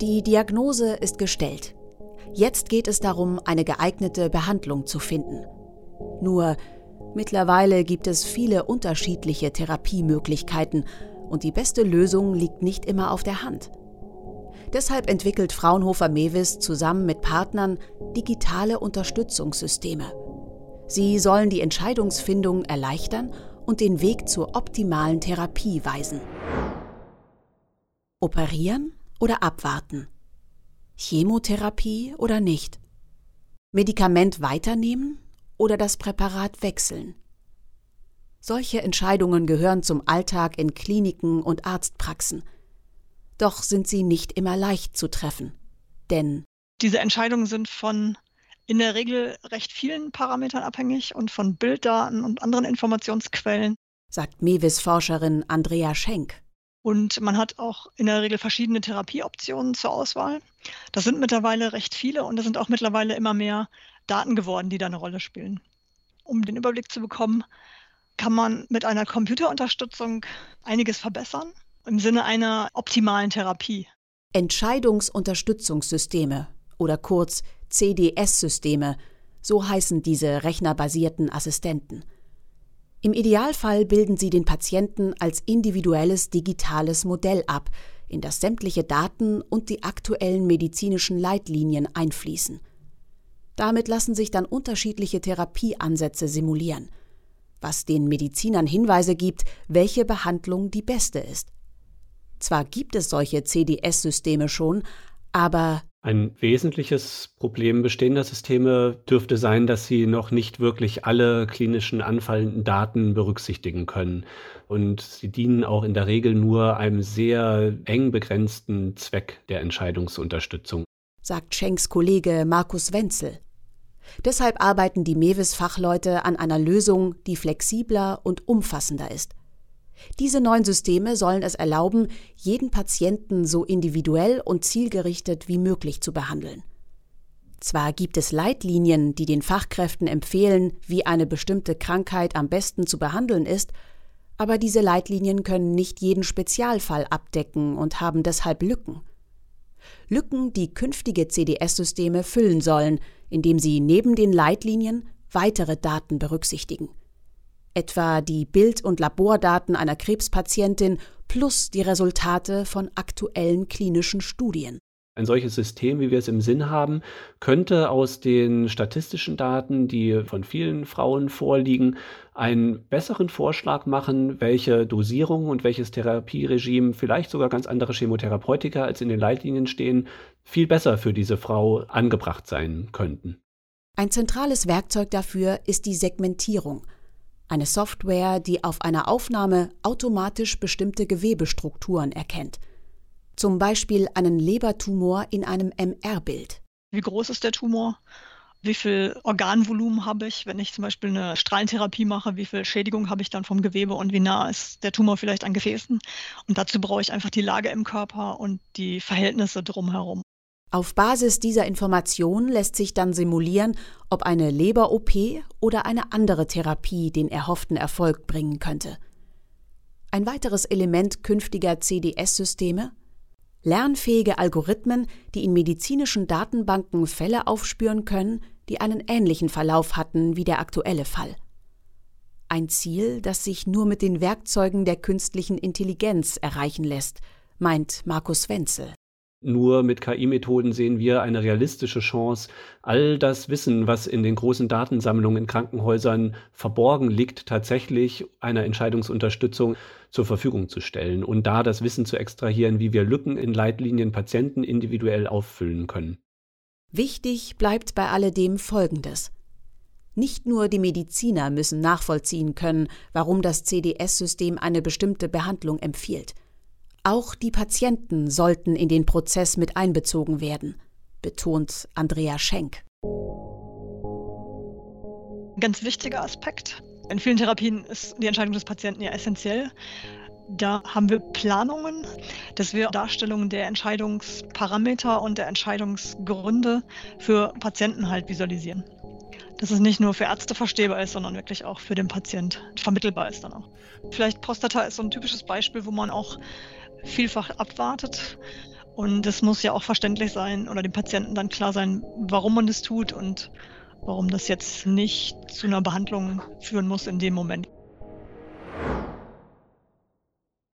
Die Diagnose ist gestellt. Jetzt geht es darum, eine geeignete Behandlung zu finden. Nur, mittlerweile gibt es viele unterschiedliche Therapiemöglichkeiten und die beste Lösung liegt nicht immer auf der Hand. Deshalb entwickelt Fraunhofer Mewis zusammen mit Partnern digitale Unterstützungssysteme. Sie sollen die Entscheidungsfindung erleichtern und den Weg zur optimalen Therapie weisen. Operieren oder abwarten? Chemotherapie oder nicht? Medikament weiternehmen oder das Präparat wechseln? Solche Entscheidungen gehören zum Alltag in Kliniken und Arztpraxen. Doch sind sie nicht immer leicht zu treffen. Denn diese Entscheidungen sind von in der Regel recht vielen Parametern abhängig und von Bilddaten und anderen Informationsquellen, sagt Mewis-Forscherin Andrea Schenk. Und man hat auch in der Regel verschiedene Therapieoptionen zur Auswahl. Das sind mittlerweile recht viele und es sind auch mittlerweile immer mehr Daten geworden, die da eine Rolle spielen. Um den Überblick zu bekommen, kann man mit einer Computerunterstützung einiges verbessern im Sinne einer optimalen Therapie. Entscheidungsunterstützungssysteme oder kurz CDS-Systeme, so heißen diese rechnerbasierten Assistenten. Im Idealfall bilden sie den Patienten als individuelles digitales Modell ab, in das sämtliche Daten und die aktuellen medizinischen Leitlinien einfließen. Damit lassen sich dann unterschiedliche Therapieansätze simulieren, was den Medizinern Hinweise gibt, welche Behandlung die beste ist. Zwar gibt es solche CDS-Systeme schon, aber ein wesentliches Problem bestehender Systeme dürfte sein, dass sie noch nicht wirklich alle klinischen anfallenden Daten berücksichtigen können. Und sie dienen auch in der Regel nur einem sehr eng begrenzten Zweck der Entscheidungsunterstützung. Sagt Schenks Kollege Markus Wenzel. Deshalb arbeiten die Mewis-Fachleute an einer Lösung, die flexibler und umfassender ist. Diese neuen Systeme sollen es erlauben, jeden Patienten so individuell und zielgerichtet wie möglich zu behandeln. Zwar gibt es Leitlinien, die den Fachkräften empfehlen, wie eine bestimmte Krankheit am besten zu behandeln ist, aber diese Leitlinien können nicht jeden Spezialfall abdecken und haben deshalb Lücken. Lücken, die künftige CDS-Systeme füllen sollen, indem sie neben den Leitlinien weitere Daten berücksichtigen etwa die Bild- und Labordaten einer Krebspatientin plus die Resultate von aktuellen klinischen Studien. Ein solches System, wie wir es im Sinn haben, könnte aus den statistischen Daten, die von vielen Frauen vorliegen, einen besseren Vorschlag machen, welche Dosierung und welches Therapieregime, vielleicht sogar ganz andere Chemotherapeutika als in den Leitlinien stehen, viel besser für diese Frau angebracht sein könnten. Ein zentrales Werkzeug dafür ist die Segmentierung – eine Software, die auf einer Aufnahme automatisch bestimmte Gewebestrukturen erkennt. Zum Beispiel einen Lebertumor in einem MR-Bild. Wie groß ist der Tumor? Wie viel Organvolumen habe ich, wenn ich zum Beispiel eine Strahlentherapie mache? Wie viel Schädigung habe ich dann vom Gewebe und wie nah ist der Tumor vielleicht an Gefäßen? Und dazu brauche ich einfach die Lage im Körper und die Verhältnisse drumherum. Auf Basis dieser Information lässt sich dann simulieren, ob eine Leber-OP oder eine andere Therapie den erhofften Erfolg bringen könnte. Ein weiteres Element künftiger CDS-Systeme? Lernfähige Algorithmen, die in medizinischen Datenbanken Fälle aufspüren können, die einen ähnlichen Verlauf hatten wie der aktuelle Fall. Ein Ziel, das sich nur mit den Werkzeugen der künstlichen Intelligenz erreichen lässt, meint Markus Wenzel. Nur mit KI-Methoden sehen wir eine realistische Chance, all das Wissen, was in den großen Datensammlungen in Krankenhäusern verborgen liegt, tatsächlich einer Entscheidungsunterstützung zur Verfügung zu stellen und da das Wissen zu extrahieren, wie wir Lücken in Leitlinien Patienten individuell auffüllen können. Wichtig bleibt bei alledem Folgendes. Nicht nur die Mediziner müssen nachvollziehen können, warum das CDS-System eine bestimmte Behandlung empfiehlt – auch die Patienten sollten in den Prozess mit einbezogen werden, betont Andrea Schenk. Ganz wichtiger Aspekt. In vielen Therapien ist die Entscheidung des Patienten ja essentiell. Da haben wir Planungen, dass wir Darstellungen der Entscheidungsparameter und der Entscheidungsgründe für Patienten halt visualisieren. Dass es nicht nur für Ärzte verstehbar ist, sondern wirklich auch für den Patient vermittelbar ist dann auch. Vielleicht Prostata ist so ein typisches Beispiel, wo man auch vielfach abwartet Und es muss ja auch verständlich sein oder dem Patienten dann klar sein, warum man das tut und warum das jetzt nicht zu einer Behandlung führen muss in dem Moment.